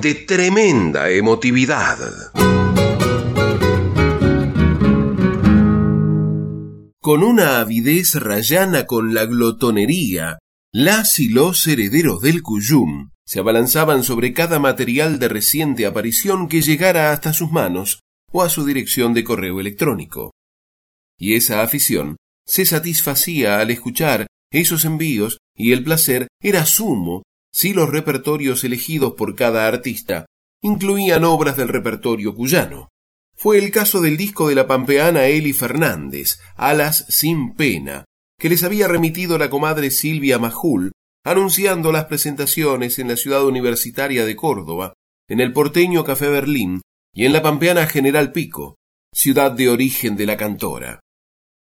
de tremenda emotividad. Con una avidez rayana con la glotonería, las y los herederos del Cuyum se abalanzaban sobre cada material de reciente aparición que llegara hasta sus manos o a su dirección de correo electrónico. Y esa afición se satisfacía al escuchar esos envíos y el placer era sumo si los repertorios elegidos por cada artista incluían obras del repertorio cuyano. Fue el caso del disco de la pampeana Eli Fernández, Alas sin pena, que les había remitido la comadre Silvia Majul, anunciando las presentaciones en la ciudad universitaria de Córdoba, en el porteño Café Berlín y en la pampeana General Pico, ciudad de origen de la cantora.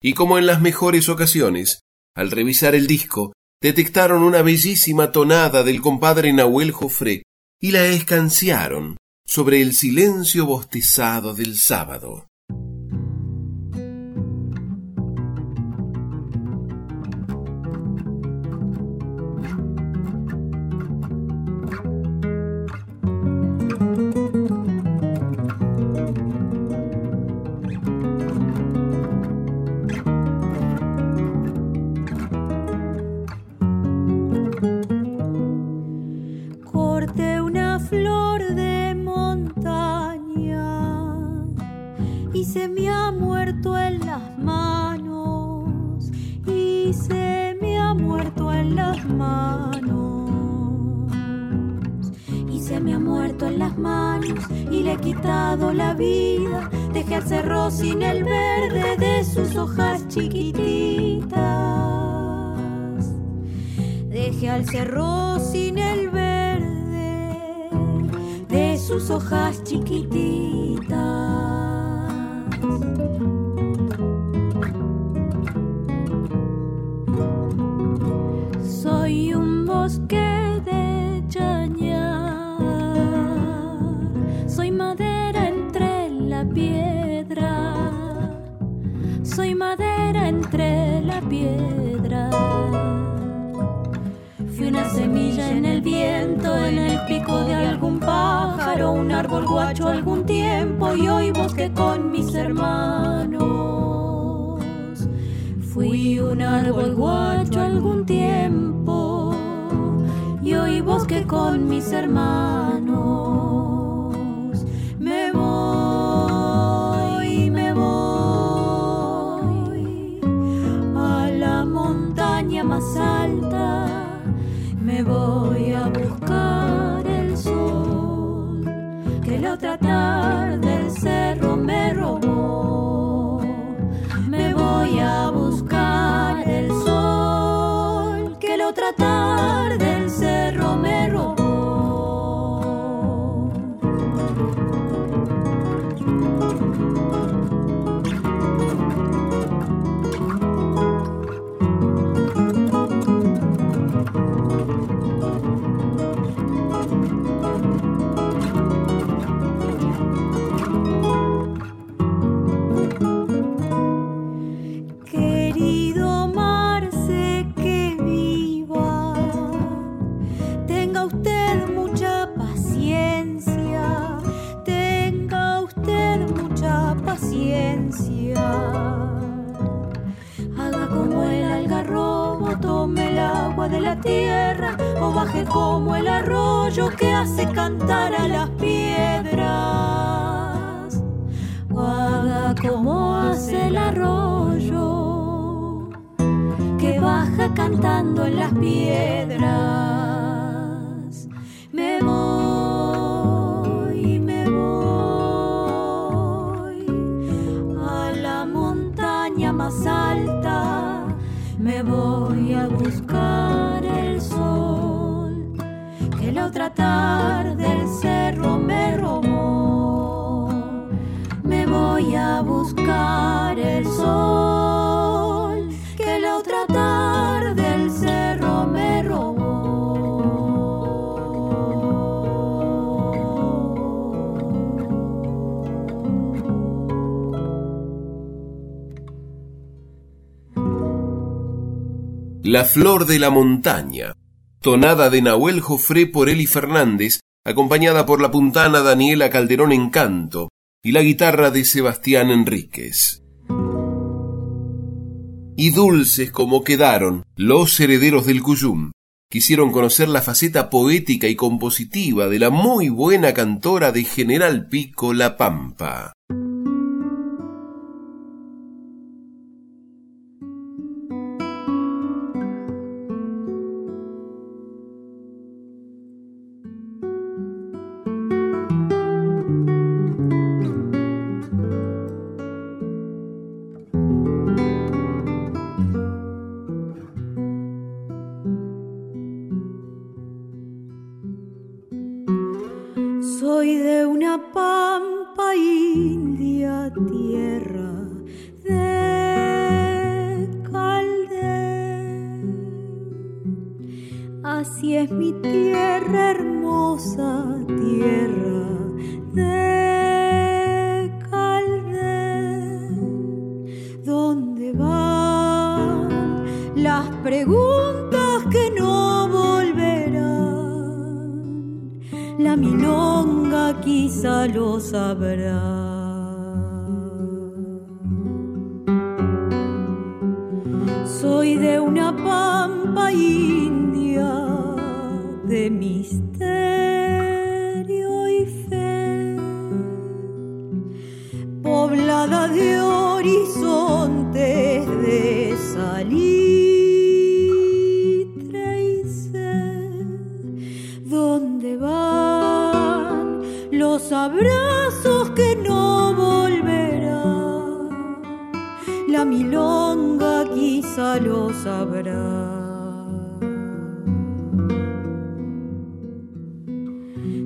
Y como en las mejores ocasiones, al revisar el disco, detectaron una bellísima tonada del compadre Nahuel Jofré y la escanciaron sobre el silencio bostezado del sábado. Yeah. La flor de la montaña tonada de Nahuel Jofré por Eli Fernández, acompañada por la puntana Daniela Calderón en canto y la guitarra de Sebastián Enríquez. Y dulces como quedaron los herederos del Cuyum, quisieron conocer la faceta poética y compositiva de la muy buena cantora de General Pico La Pampa. abrazos que no volverá, La milonga quizá lo sabrá.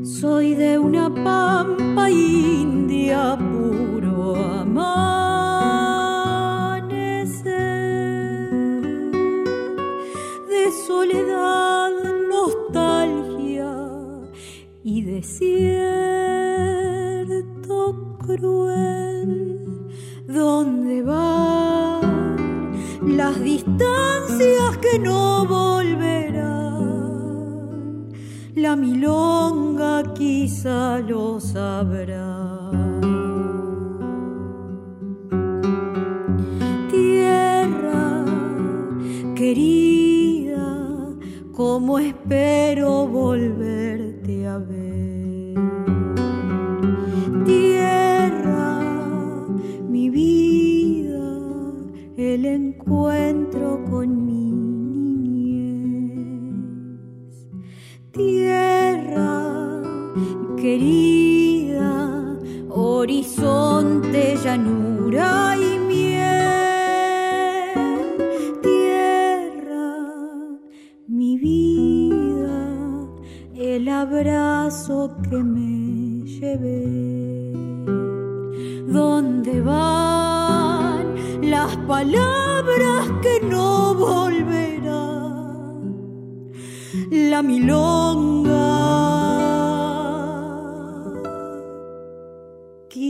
Soy de una pampa y no volverán. La milonga quizá lo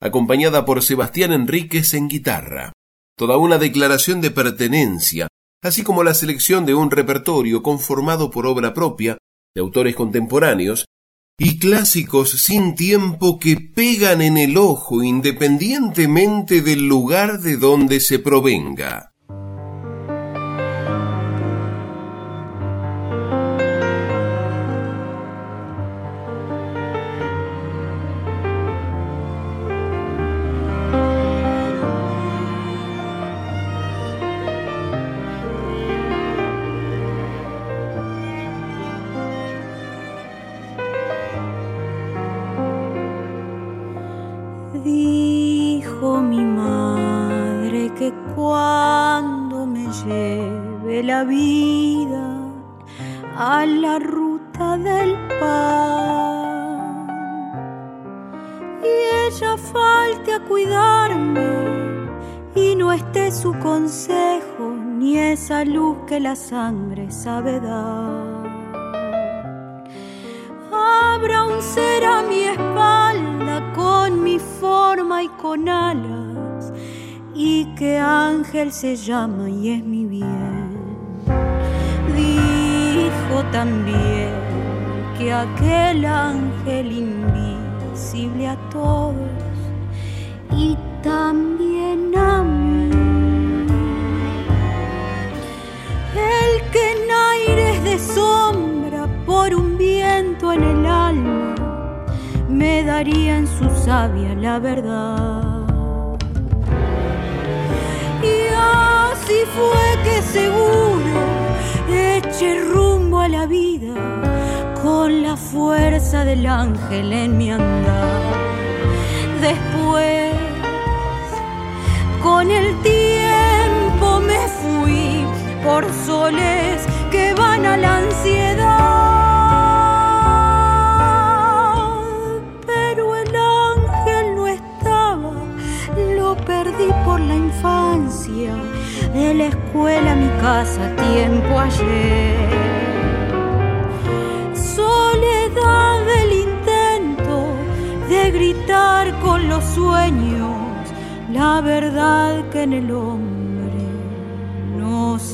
acompañada por Sebastián Enríquez en guitarra. Toda una declaración de pertenencia, así como la selección de un repertorio conformado por obra propia, de autores contemporáneos, y clásicos sin tiempo que pegan en el ojo independientemente del lugar de donde se provenga. Sangre sabe dar. Un ser a mi espalda con mi forma y con alas y que ángel se llama y es mi bien. Dijo también que aquel ángel invisible a todos y también a mí. Que en aires de sombra por un viento en el alma me daría en su savia la verdad. así fue que seguro eché rumbo a la vida con la fuerza del ángel en mi andar. Después, con el tiempo por soles que van a la ansiedad. de la escuela a mi casa tiempo ayer. Soledad del intento de gritar con los sueños la verdad que en el hombre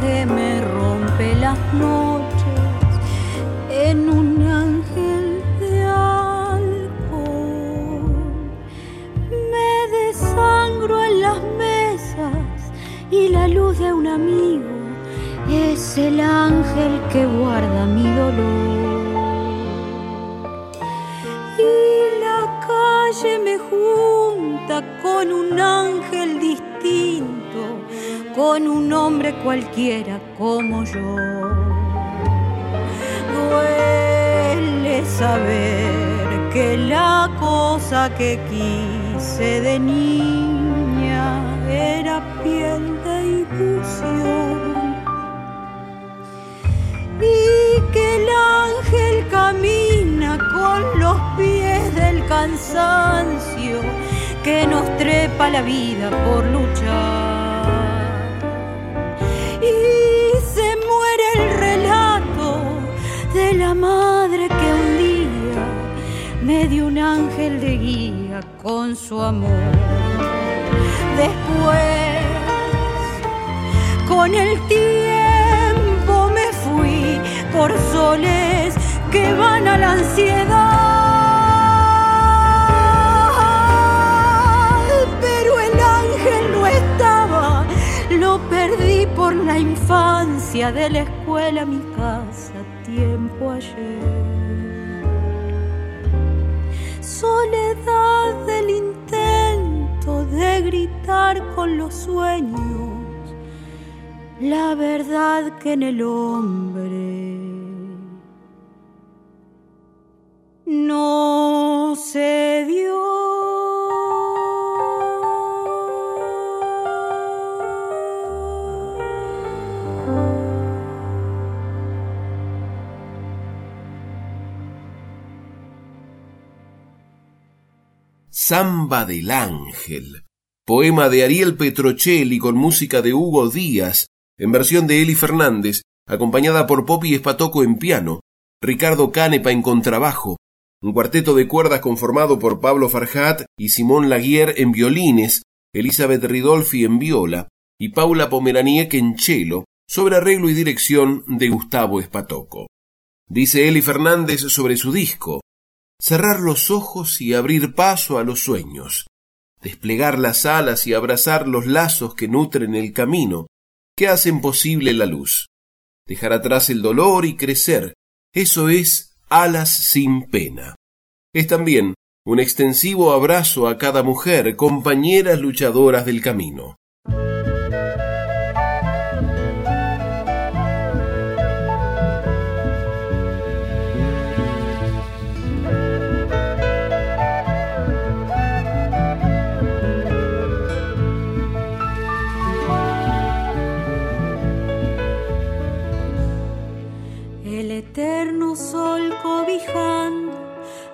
viaje me rompe las noches en un ángel de alcohol. Me desangro en las mesas y la luz de un amigo es el ángel que guarda mi dolor. Y la calle me junta con un ángel con un hombre cualquiera como yo. Duele saber que la cosa que quise de niña era piel de ilusión y que el ángel camina con los pies del cansancio que nos trepa la vida por luchar. La madre que un día me dio un ángel de guía con su amor. Después, con el tiempo me fui por soles que van a la ansiedad. Pero el ángel no estaba, lo perdí por la infancia de la escuela mi casa tiempo ayer. Soledad del intento de gritar con los sueños la verdad que en el hombre no se. Samba del Ángel, poema de Ariel Petrocelli con música de Hugo Díaz, en versión de Eli Fernández, acompañada por Poppy Espatoco en piano, Ricardo Canepa en contrabajo, un cuarteto de cuerdas conformado por Pablo Farjat y Simón Laguier en violines, Elizabeth Ridolfi en viola y Paula Pomeraniec en cello, sobre arreglo y dirección de Gustavo Espatoco. Dice Eli Fernández sobre su disco, cerrar los ojos y abrir paso a los sueños, desplegar las alas y abrazar los lazos que nutren el camino, que hacen posible la luz. Dejar atrás el dolor y crecer, eso es alas sin pena. Es también un extensivo abrazo a cada mujer, compañeras luchadoras del camino.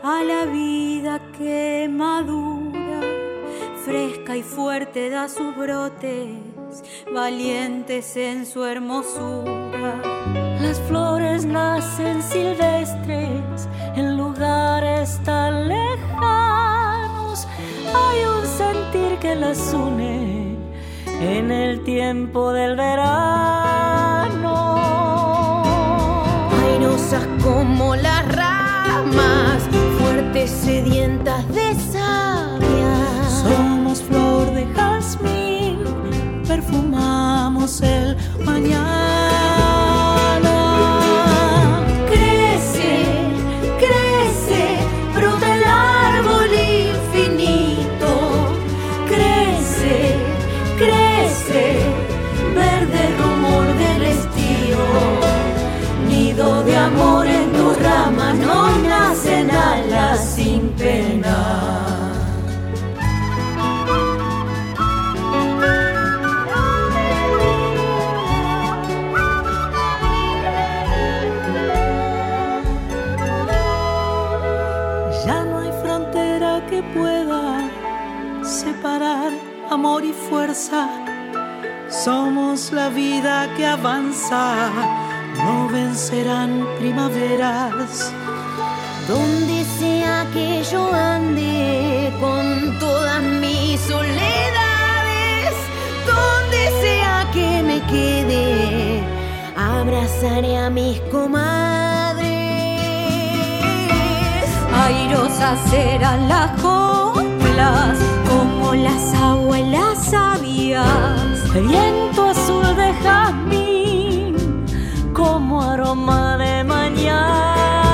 A la vida que madura, fresca y fuerte da sus brotes, valientes en su hermosura. Las flores nacen silvestres en lugares tan lejanos, hay un sentir que las une en el tiempo del verano como las ramas, fuertes sedientas de savia. Somos flor de jazmín, perfumamos el mañana. Vida que avanza no vencerán primaveras. Donde sea que yo ande con todas mis soledades, donde sea que me quede, abrazaré a mis comadres. Airosas serán las coplas, como las abuelas sabias, viento azul de jazmín como aroma de mañana.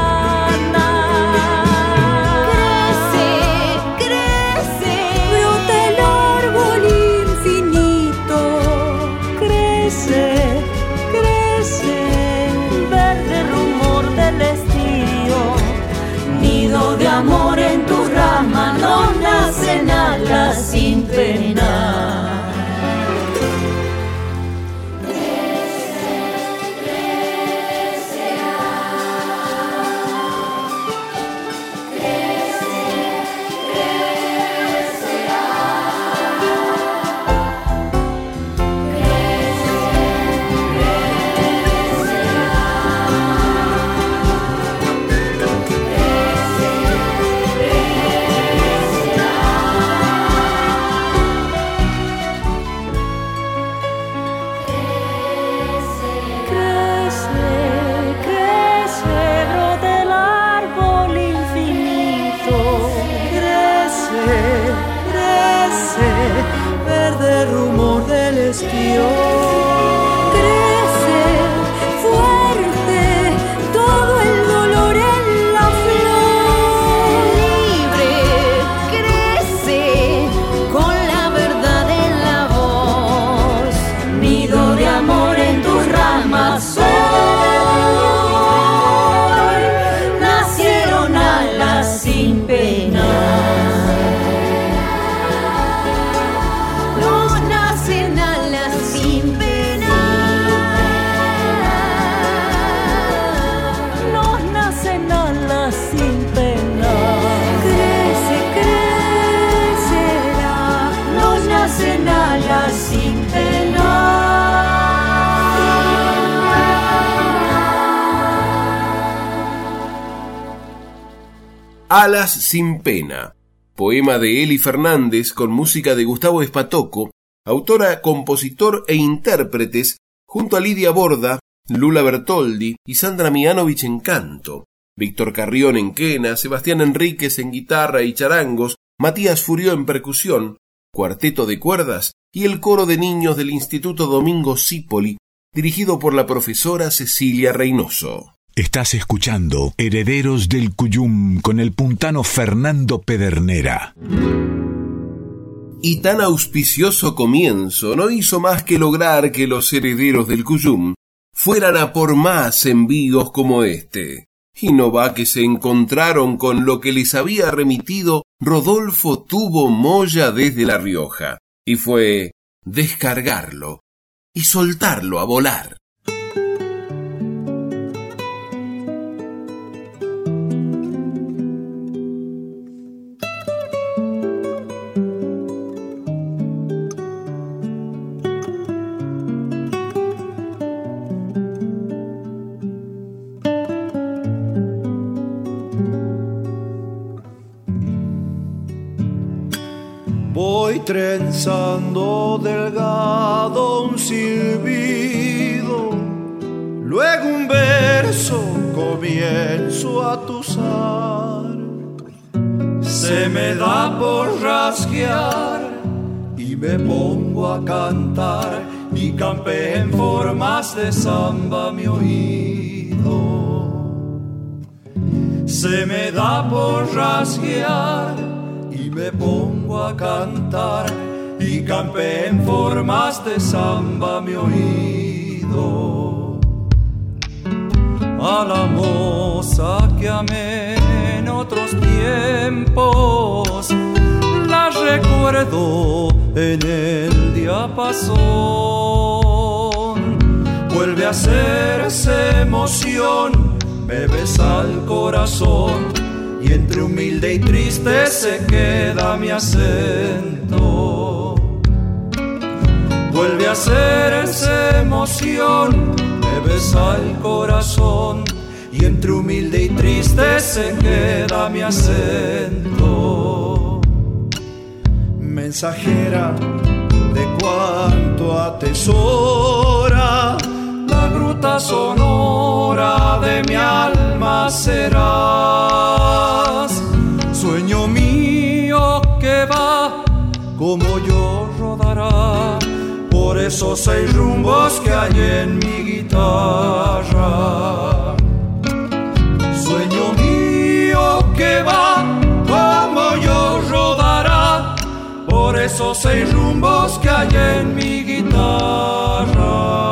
Alas sin pena, poema de Eli Fernández con música de Gustavo Espatoco, autora, compositor e intérpretes, junto a Lidia Borda, Lula Bertoldi y Sandra Mianovich en canto, Víctor Carrión en quena, Sebastián Enríquez en guitarra y charangos, Matías Furió en percusión, cuarteto de cuerdas y el coro de niños del Instituto Domingo Cipoli, dirigido por la profesora Cecilia Reynoso. Estás escuchando Herederos del Cuyum con el puntano Fernando Pedernera. Y tan auspicioso comienzo no hizo más que lograr que los herederos del Cuyum fueran a por más envíos como este. Y no va que se encontraron con lo que les había remitido Rodolfo Tubo Moya desde La Rioja, y fue descargarlo y soltarlo a volar. Trenzando delgado un silbido, luego un verso comienzo a tusar. Se me da por rasguear y me pongo a cantar y campé en formas de samba mi oído. Se me da por rasguear me pongo a cantar y campé en formas de samba mi oído. A la moza que amé en otros tiempos, la recuerdo en el diapasón. Vuelve a esa emoción, me besa el corazón y entre humilde y triste se queda mi acento. Vuelve a ser esa emoción, me besa el corazón y entre humilde y triste se queda mi acento. Mensajera de cuanto atesora la gruta sonora de mi alma serás. Sueño mío que va como yo rodará por esos seis rumbos que hay en mi guitarra. Sueño mío que va como yo rodará por esos seis rumbos que hay en mi guitarra.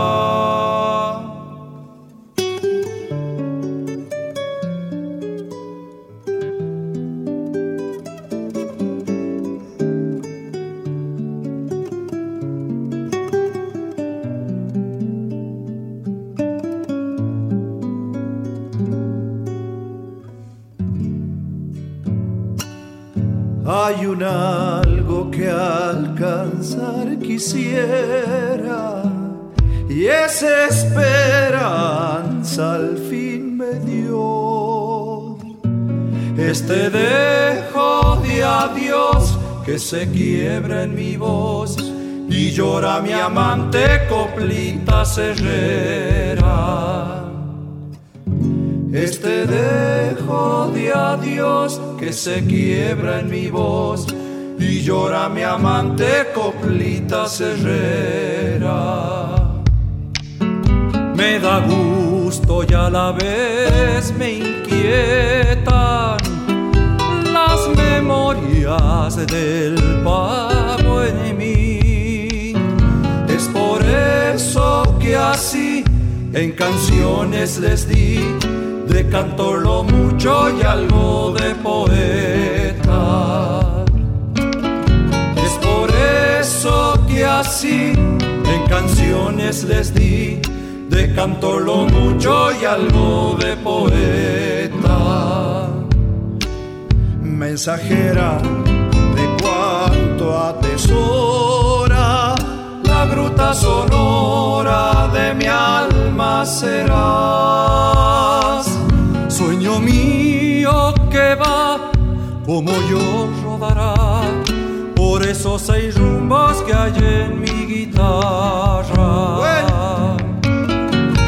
Hay un algo que alcanzar quisiera y esa esperanza al fin me dio. Este dejo de adiós que se quiebra en mi voz y llora mi amante coplita cerrera. Este dejo de adiós que se quiebra en mi voz y llora mi amante coplita cerrera. Me da gusto y a la vez me inquietan las memorias del pago en mí. Es por eso que así en canciones les di de cantor lo mucho y algo de poeta. Es por eso que así en canciones les di de cantor lo mucho y algo de poeta. Mensajera de cuanto atesora la gruta sonora de mi alma serás Sueño mío que va como yo rodará por esos seis rumbos que hay en mi guitarra.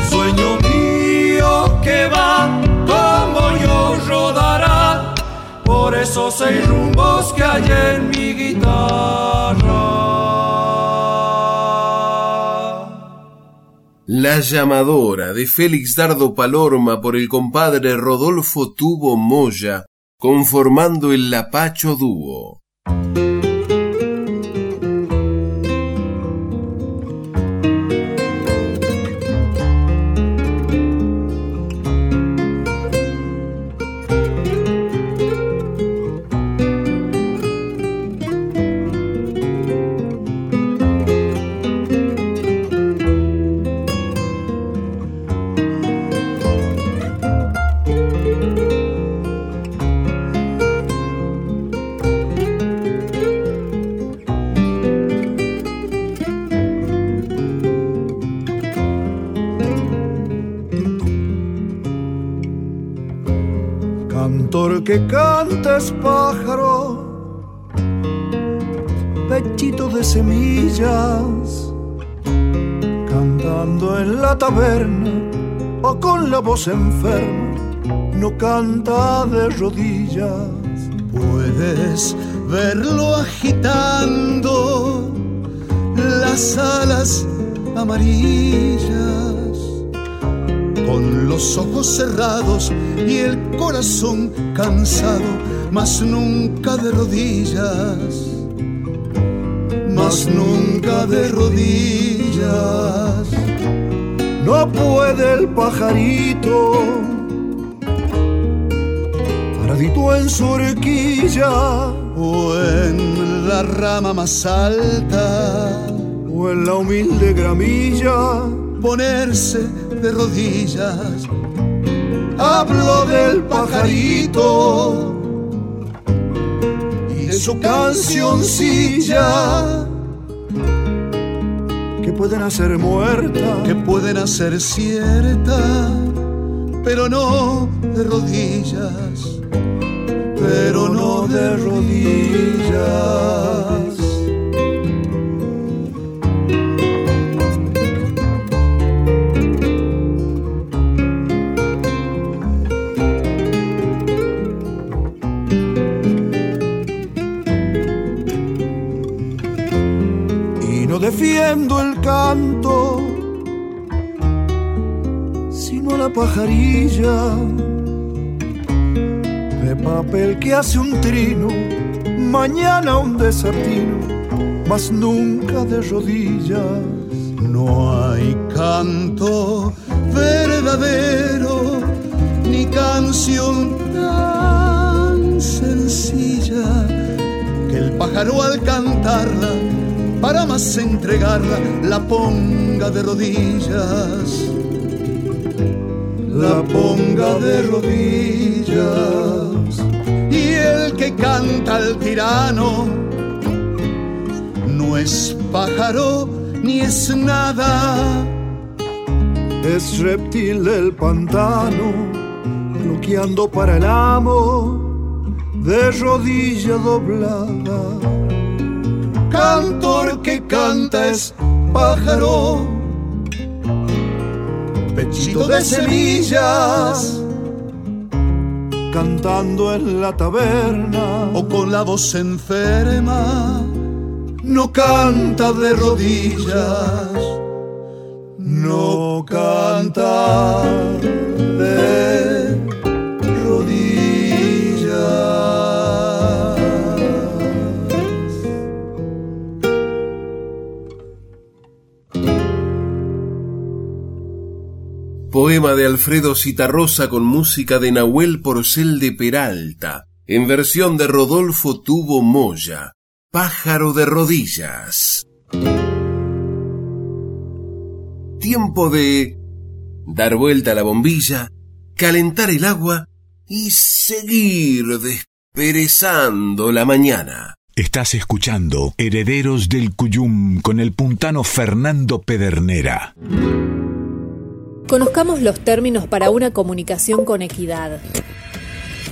Sueño mío que va como yo rodará por esos seis rumbos que hay en mi guitarra. La llamadora de Félix Dardo Palorma por el compadre Rodolfo Tubo Moya, conformando el Lapacho Dúo. Voz no canta de rodillas. Puedes verlo agitando las alas amarillas con los ojos cerrados y el corazón cansado, mas nunca de rodillas, mas nunca de rodillas. No puede el pajarito, paradito en su horquilla, o en la rama más alta, o en la humilde gramilla, ponerse de rodillas. Hablo del pajarito y de su cancioncilla que pueden hacer muerta, que pueden hacer cierta, pero no de rodillas, pero no de rodillas. Defiendo el canto, sino la pajarilla de papel que hace un trino, mañana un desatino, mas nunca de rodillas. No hay canto verdadero, ni canción tan sencilla que el pájaro al cantarla para más entregarla la ponga de rodillas. La ponga de rodillas. Y el que canta al tirano no es pájaro ni es nada. Es reptil del pantano, bloqueando para el amo de rodilla doblada cantor que canta es pájaro, pechito de semillas, cantando en la taberna. O con la voz enferma, no canta de rodillas, no canta de Poema de Alfredo Citarrosa con música de Nahuel Porcel de Peralta, en versión de Rodolfo Tubo Moya, Pájaro de Rodillas. Tiempo de dar vuelta a la bombilla, calentar el agua y seguir desperezando la mañana. Estás escuchando Herederos del Cuyum con el puntano Fernando Pedernera. Conozcamos los términos para una comunicación con equidad.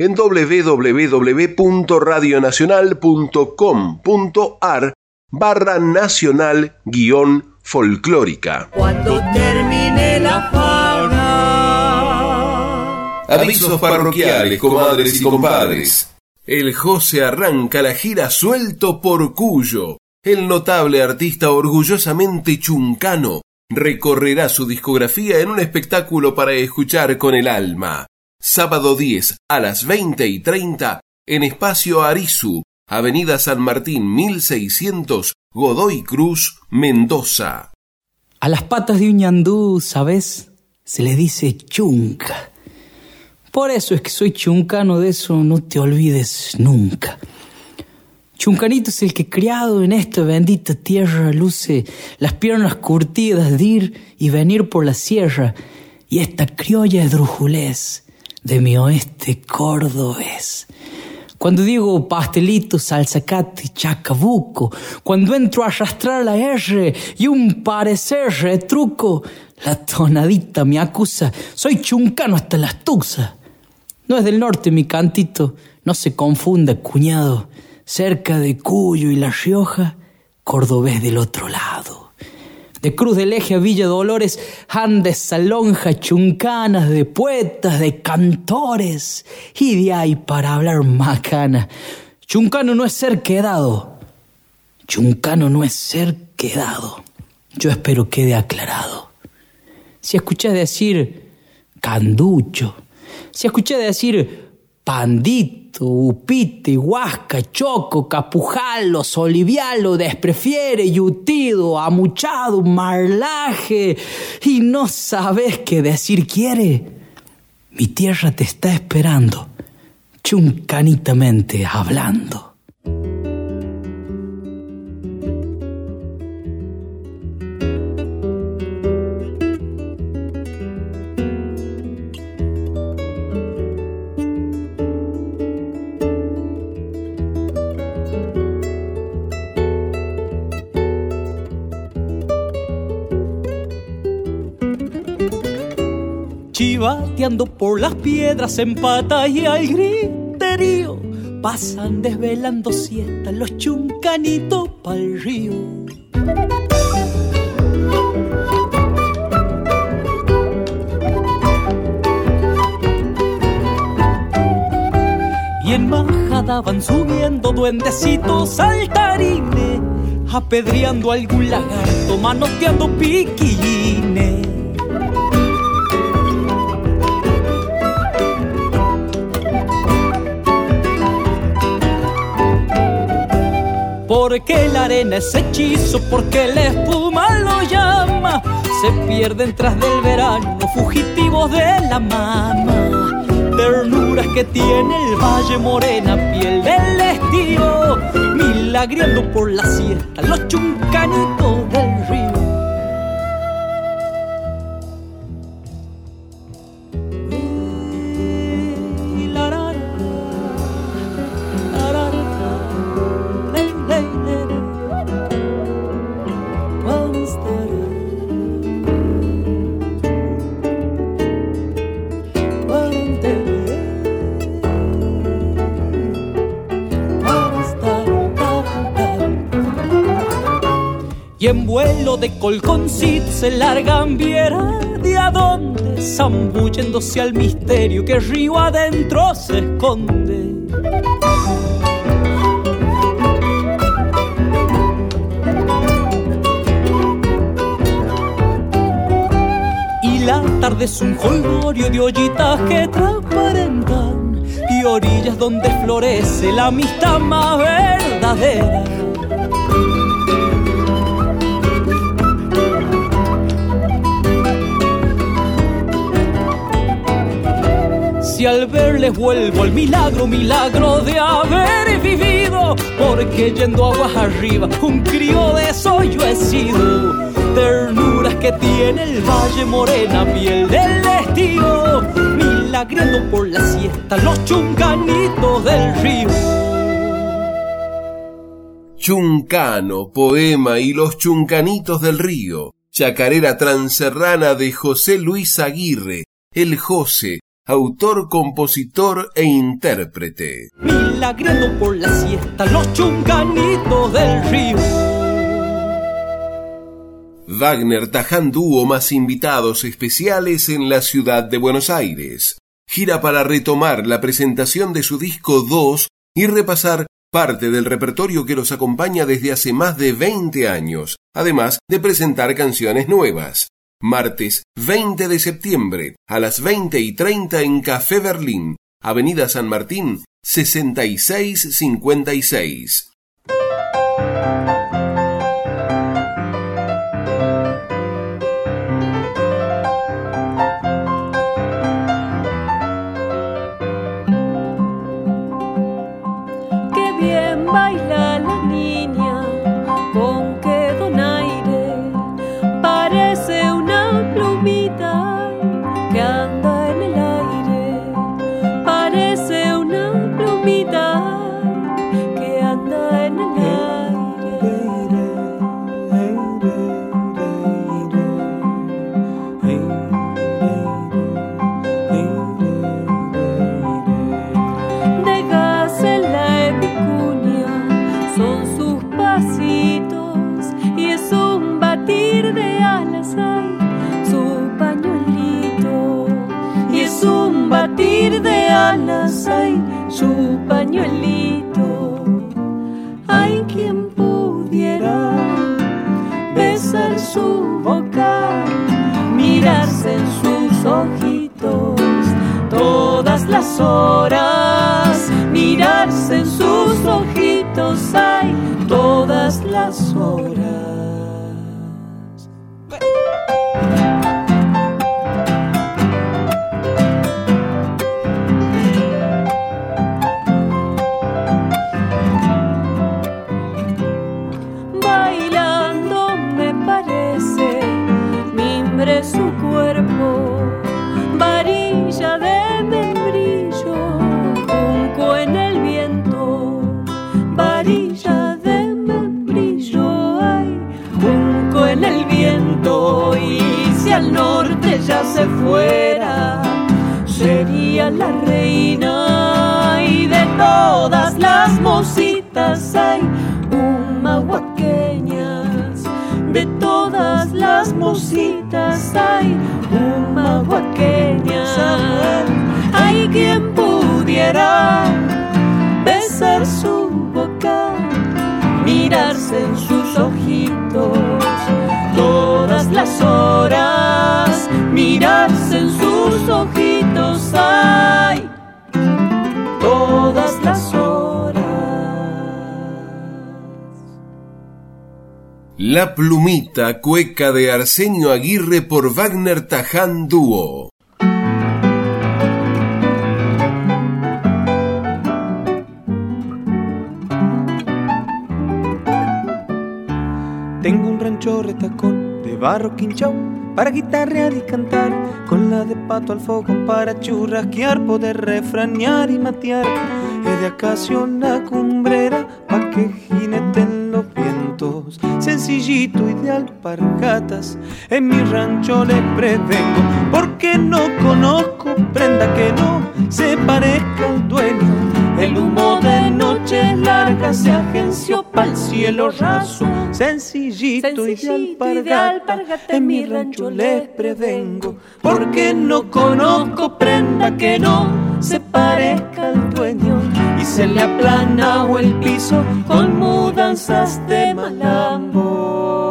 en www.radionacional.com.ar barra nacional guion folclórica. Cuando termine la fauna. Avisos parroquiales, comadres y compadres. El José arranca la gira suelto por Cuyo. El notable artista orgullosamente chuncano recorrerá su discografía en un espectáculo para escuchar con el alma sábado 10 a las 20 y 30 en Espacio Arizu, Avenida San Martín 1600, Godoy Cruz, Mendoza. A las patas de un ñandú, ¿sabes? Se le dice chunca. Por eso es que soy chuncano, de eso no te olvides nunca. Chuncanito es el que criado en esta bendita tierra luce las piernas curtidas de ir y venir por la sierra y esta criolla drujulés de mi oeste cordobés. Cuando digo pastelito, salsacate, chacabuco, cuando entro a arrastrar la R y un parecer retruco, la tonadita me acusa, soy chuncano hasta las tuxas. No es del norte mi cantito, no se confunda, cuñado, cerca de Cuyo y La Rioja, cordobés del otro lado de Cruz del Eje a Villa Dolores, han de salonja chuncanas, de poetas, de cantores, y de ahí para hablar macana. Chuncano no es ser quedado, chuncano no es ser quedado. Yo espero quede aclarado. Si escuché decir canducho, si escuché decir pandito, upite, huasca, choco, capujalo, solivialo, desprefiere, yutido, amuchado, marlaje, y no sabes qué decir quiere, mi tierra te está esperando, chuncanitamente hablando. Por las piedras en pata y al griterío. Pasan desvelando siestas los chuncanitos pa'l río. Y en majada van subiendo duendecitos saltarines, apedreando algún lagarto, manoteando piquillines. Porque la arena es hechizo, porque la espuma lo llama. Se pierden tras del verano, fugitivos de la mama. Ternuras que tiene el valle morena, piel del estío. Milagriando por la siesta, los chuncanitos del río. Vuelo de colconcit se largan viera de adonde, zambulléndose al misterio que río adentro se esconde. Y la tarde es un jolgorio de ollitas que transparentan y orillas donde florece la amistad más verdadera. Si al verles vuelvo el milagro, milagro de haber vivido, porque yendo aguas arriba, un crío de eso yo sido. Ternuras que tiene el valle morena, piel del estío, milagriendo por la siesta los chunganitos del río. Chuncano, poema y los chuncanitos del río. Chacarera transerrana de José Luis Aguirre, el José, autor, compositor e intérprete. Milagriendo por la siesta los chunganitos del río. Wagner Taján Dúo más invitados especiales en la ciudad de Buenos Aires. Gira para retomar la presentación de su disco 2 y repasar parte del repertorio que los acompaña desde hace más de 20 años, además de presentar canciones nuevas. Martes 20 de septiembre a las 20 y 30 en Café Berlín, Avenida San Martín, 6656. Su pañuelito. Ay, quien pudiera besar su boca, mirarse en sus ojitos todas las horas, mirarse en sus ojitos, ay, todas las horas. Se fuera, sería la reina, y de todas las mositas hay humahuaqueñas, de todas las mositas hay humahuaqueñas. Hay quien pudiera besar su boca, mirarse en sus ojitos todas las horas, mirarse en sus ojitos, ay, todas las horas. La plumita cueca de Arsenio Aguirre por Wagner Taján Dúo. Tengo un rancho retacón de barro quinchao para guitarrear y cantar, con la de pato al fogón para churrasquear, poder refranear y matear. Es de acacio una cumbrera pa' que jineten los vientos, sencillito y de alpargatas. En mi rancho les prevengo, porque no conozco prenda que no se parezca al dueño. El humo de noches largas se agenció pa'l cielo raso, sencillito, y de alpargata, en mi rancho les prevengo, porque no conozco prenda que no se parezca al dueño y se le aplana o el piso con mudanzas de malambo.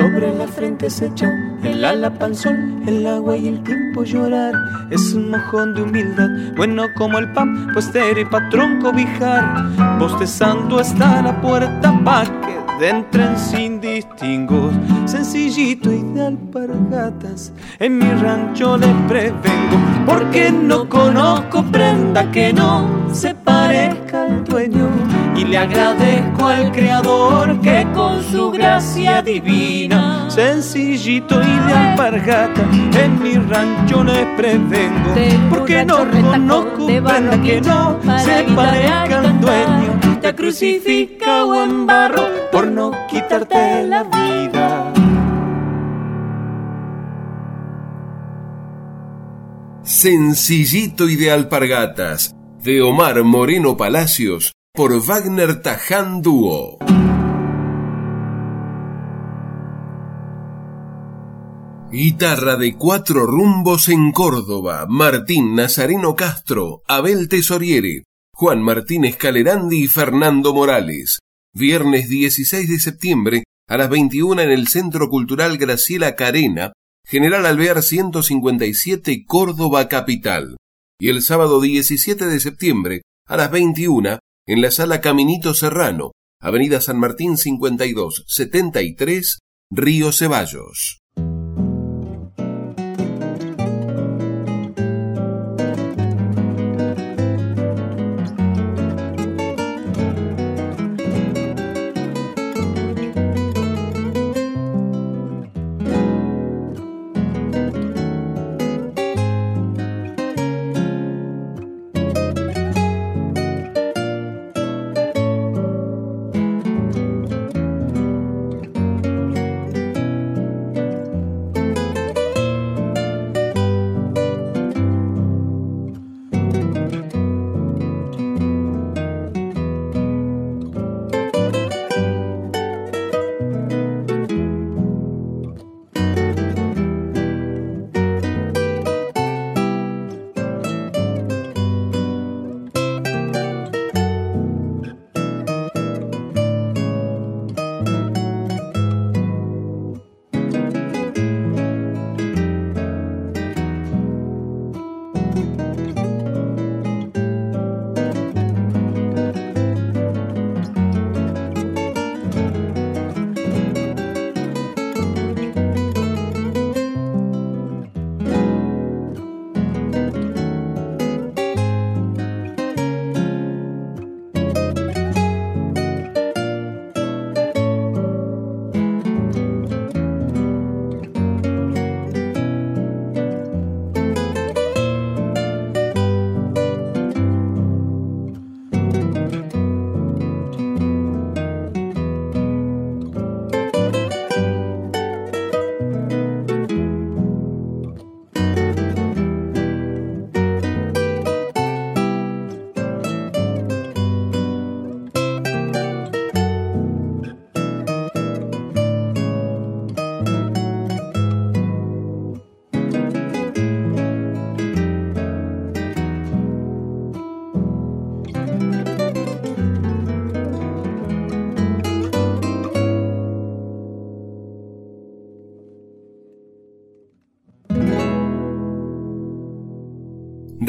Sobre la frente se echó el ala pa'l sol, el agua y el tiempo llorar. Es un mojón de humildad, bueno como el pan, pues y patrón cobijar. Bostezando está la puerta pa' que entren sin distingos. Sencillito y de alpargatas, en mi rancho les prevengo, porque no conozco prenda que no se parezca al dueño. Y le agradezco al creador que con su gracia divina, sencillito y de alpargata, en mi rancho les prevengo, porque no conozco prenda que no se parezca al dueño. Te crucifica o en barro por no quitarte la vida. Sencillito y de alpargatas, de Omar Moreno Palacios, por Wagner Taján Dúo. Guitarra de cuatro rumbos en Córdoba, Martín Nazareno Castro, Abel Tesoriere, Juan Martínez Calerandi y Fernando Morales. Viernes 16 de septiembre a las 21 en el Centro Cultural Graciela Carena, General Alvear 157, Córdoba Capital. Y el sábado 17 de septiembre a las 21 en la Sala Caminito Serrano, Avenida San Martín 52, 73, Río Ceballos.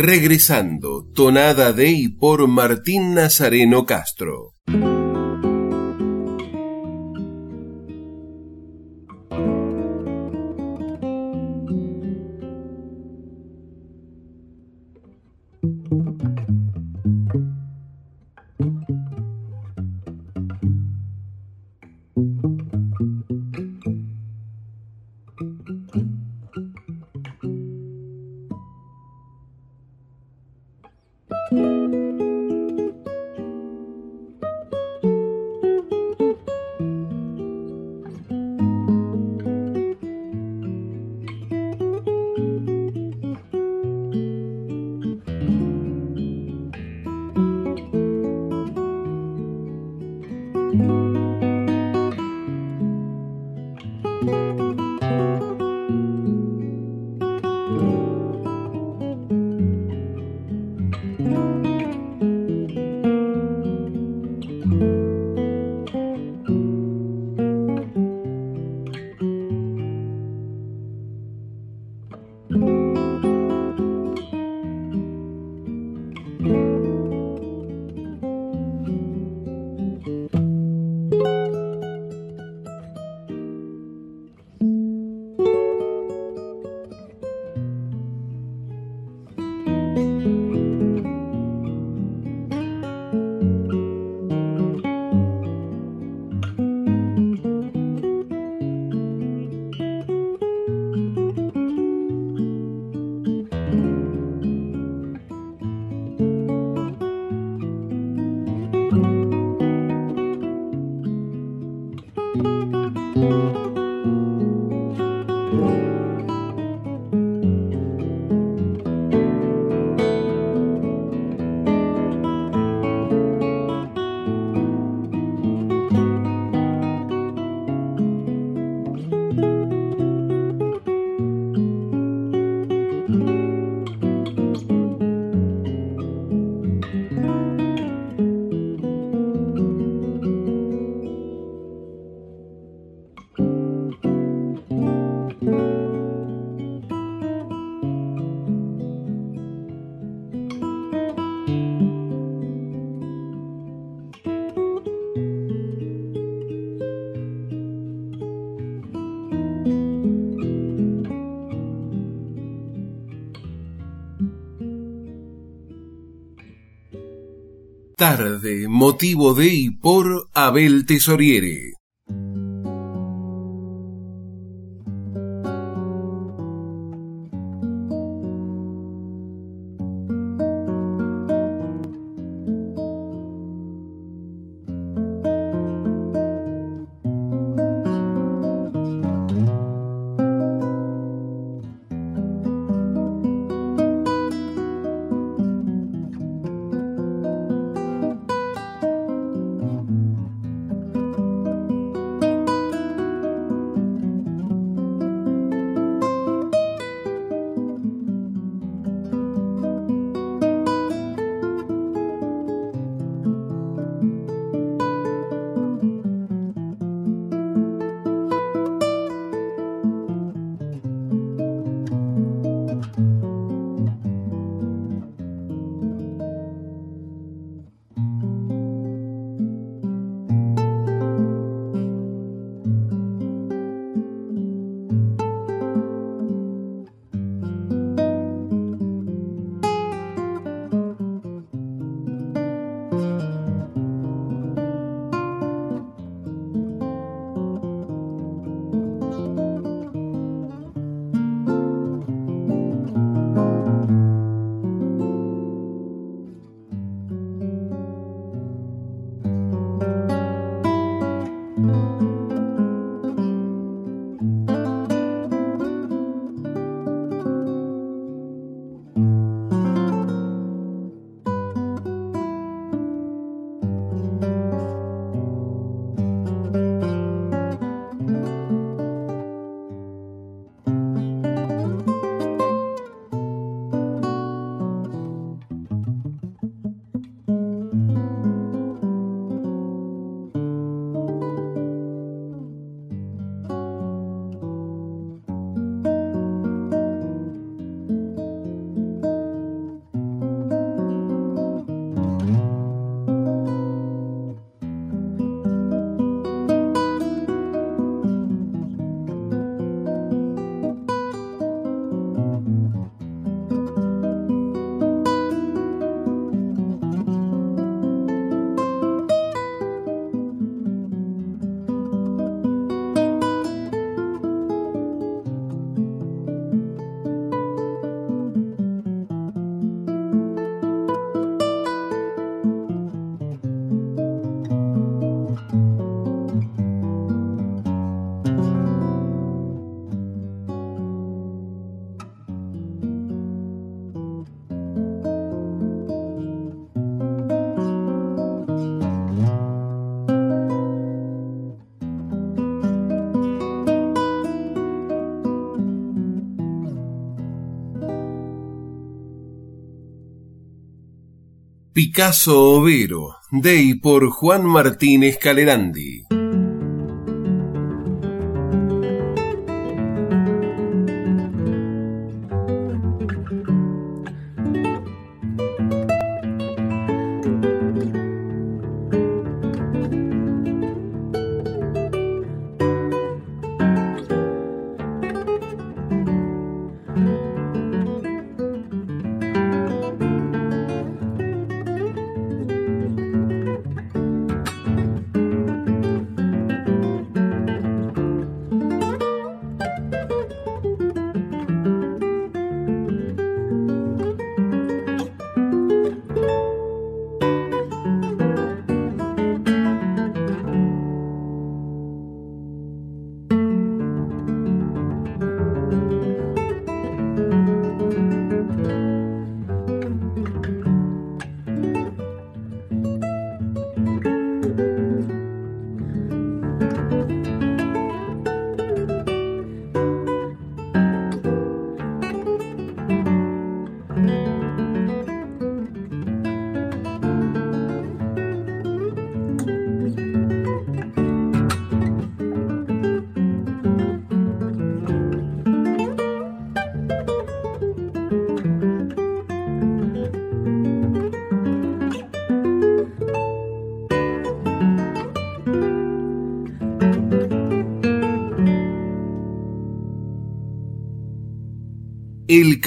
Regresando, tonada de y por Martín Nazareno Castro. Tarde, motivo de y por Abel Tesoriere. Picasso Overo, de por Juan Martínez Calerandi.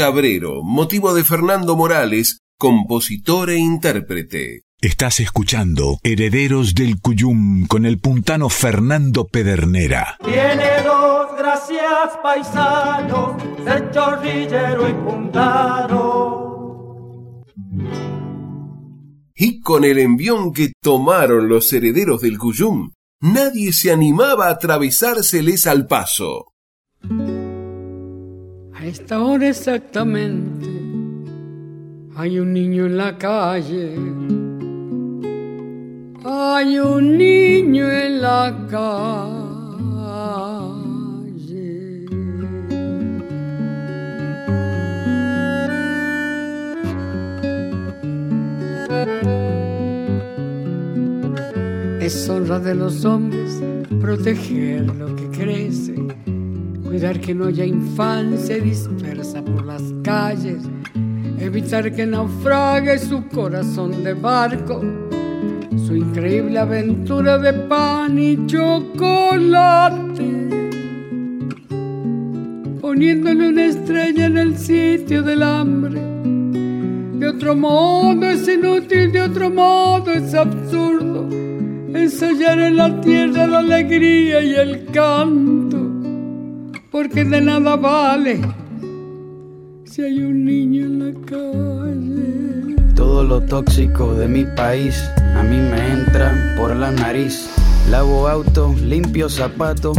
Cabrero, motivo de Fernando Morales, compositor e intérprete. Estás escuchando Herederos del Cuyum con el puntano Fernando Pedernera. Tiene dos gracias paisanos, de chorrillero y puntano. Y con el envión que tomaron los herederos del Cuyum, nadie se animaba a atravesárseles al paso. Esta hora exactamente hay un niño en la calle hay un niño en la calle. Es honra de los hombres proteger lo que crece, cuidar que no haya infancia dispersa por las calles, evitar que naufrague su corazón de barco su increíble aventura de pan y chocolate, poniéndole una estrella en el sitio del hambre. De otro modo es inútil, de otro modo es absurdo ensayar en la tierra la alegría y el canto, porque de nada vale si hay un niño en la calle. Todo lo tóxico de mi país a mí me entra por la nariz. Lavo auto, limpio zapatos,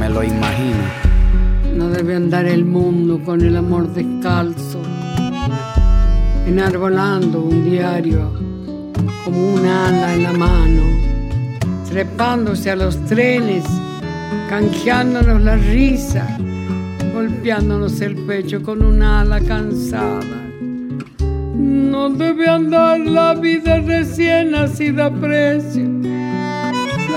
me lo imagino. No debe andar el mundo con el amor descalzo, enarbolando un diario como un ala en la mano, trepándose a los trenes, canjeándonos la risa, golpeándonos el pecho con un ala cansada. No debe andar la vida recién nacida a precio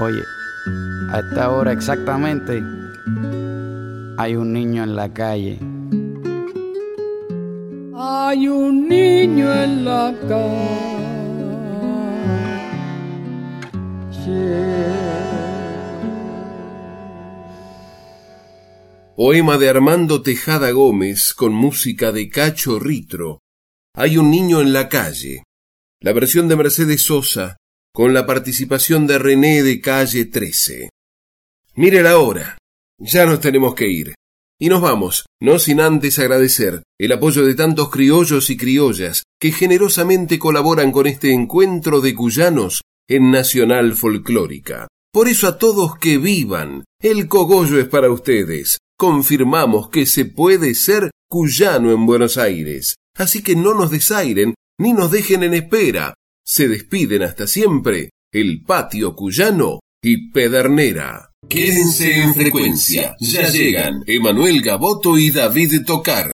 Oye, a esta hora exactamente hay un niño en la calle. Hay un niño en la calle. Poema de Armando Tejada Gómez con música de Cacho Ritro. Hay un niño en la calle. La versión de Mercedes Sosa con la participación de René de Calle 13. Mire la hora. Ya nos tenemos que ir. Y nos vamos, no sin antes agradecer el apoyo de tantos criollos y criollas que generosamente colaboran con este encuentro de cuyanos en Nacional Folclórica. Por eso a todos que vivan, el cogollo es para ustedes. Confirmamos que se puede ser cuyano en Buenos Aires. Así que no nos desairen ni nos dejen en espera. Se despiden hasta siempre el patio cuyano y Pedernera. Quédense en frecuencia. Ya llegan Emanuel Gaboto y David Tocar.